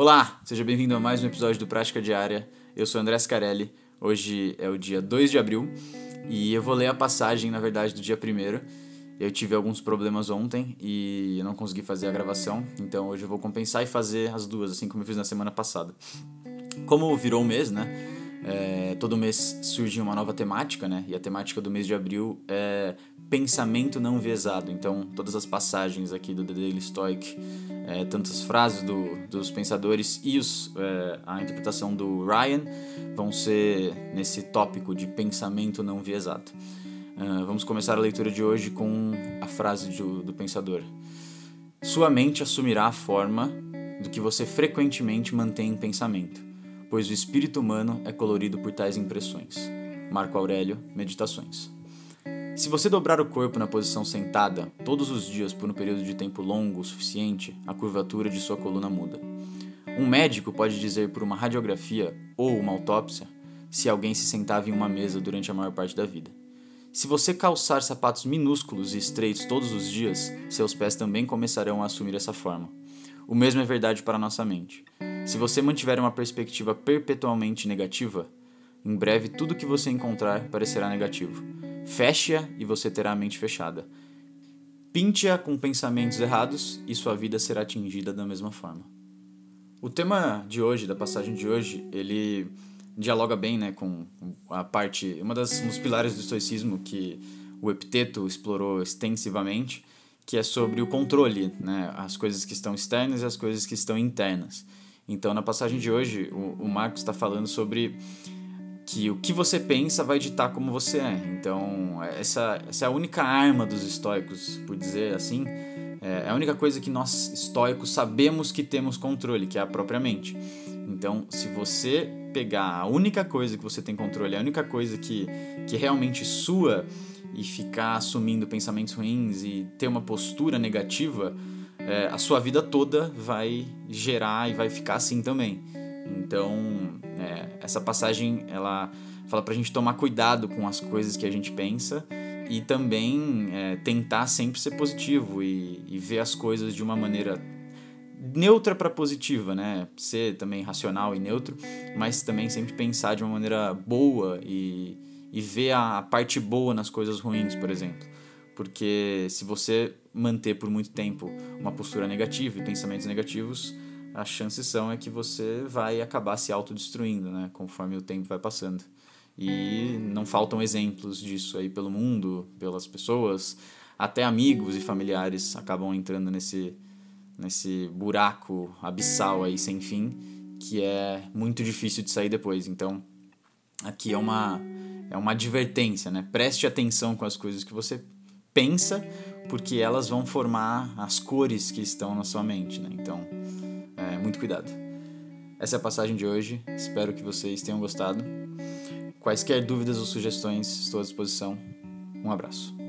Olá, seja bem-vindo a mais um episódio do Prática Diária. Eu sou André Scarelli. Hoje é o dia 2 de abril e eu vou ler a passagem, na verdade, do dia 1 Eu tive alguns problemas ontem e não consegui fazer a gravação, então hoje eu vou compensar e fazer as duas, assim como eu fiz na semana passada. Como virou um mês, né? É, todo mês surge uma nova temática, né? E a temática do mês de abril é pensamento não viesado. Então, todas as passagens aqui do The Daily Stoic, é, tantas frases do, dos pensadores e os, é, a interpretação do Ryan vão ser nesse tópico de pensamento não viesado. Uh, vamos começar a leitura de hoje com a frase do, do pensador. Sua mente assumirá a forma do que você frequentemente mantém em pensamento pois o espírito humano é colorido por tais impressões. Marco Aurélio, Meditações. Se você dobrar o corpo na posição sentada todos os dias por um período de tempo longo o suficiente, a curvatura de sua coluna muda. Um médico pode dizer por uma radiografia ou uma autópsia se alguém se sentava em uma mesa durante a maior parte da vida. Se você calçar sapatos minúsculos e estreitos todos os dias, seus pés também começarão a assumir essa forma. O mesmo é verdade para nossa mente. Se você mantiver uma perspectiva perpetualmente negativa, em breve tudo que você encontrar parecerá negativo. Feche-a e você terá a mente fechada. Pinte-a com pensamentos errados e sua vida será atingida da mesma forma. O tema de hoje, da passagem de hoje, ele dialoga bem né, com a parte, uma das, um dos pilares do estoicismo que o Epiteto explorou extensivamente, que é sobre o controle, né, as coisas que estão externas e as coisas que estão internas. Então, na passagem de hoje, o, o Marcos está falando sobre que o que você pensa vai ditar como você é. Então, essa, essa é a única arma dos estoicos, por dizer assim. É, é a única coisa que nós estoicos sabemos que temos controle, que é a própria mente. Então, se você pegar a única coisa que você tem controle, a única coisa que, que realmente sua e ficar assumindo pensamentos ruins e ter uma postura negativa, é, a sua vida toda vai gerar e vai ficar assim também. Então, é, essa passagem ela fala pra gente tomar cuidado com as coisas que a gente pensa e também é, tentar sempre ser positivo e, e, ver as coisas de uma maneira neutra para positiva, né? Ser também racional e neutro, mas também sempre pensar de uma maneira boa e, e ver a, a parte boa nas coisas ruins, por exemplo. Porque se você manter por muito tempo uma postura negativa e pensamentos negativos, as chances são é que você vai acabar se autodestruindo, né, conforme o tempo vai passando. E não faltam exemplos disso aí pelo mundo, pelas pessoas, até amigos e familiares acabam entrando nesse nesse buraco abissal aí sem fim, que é muito difícil de sair depois. Então, aqui é uma é uma advertência, né? Preste atenção com as coisas que você pensa, porque elas vão formar as cores que estão na sua mente, né? Então, é, muito cuidado. Essa é a passagem de hoje. Espero que vocês tenham gostado. Quaisquer dúvidas ou sugestões, estou à disposição. Um abraço.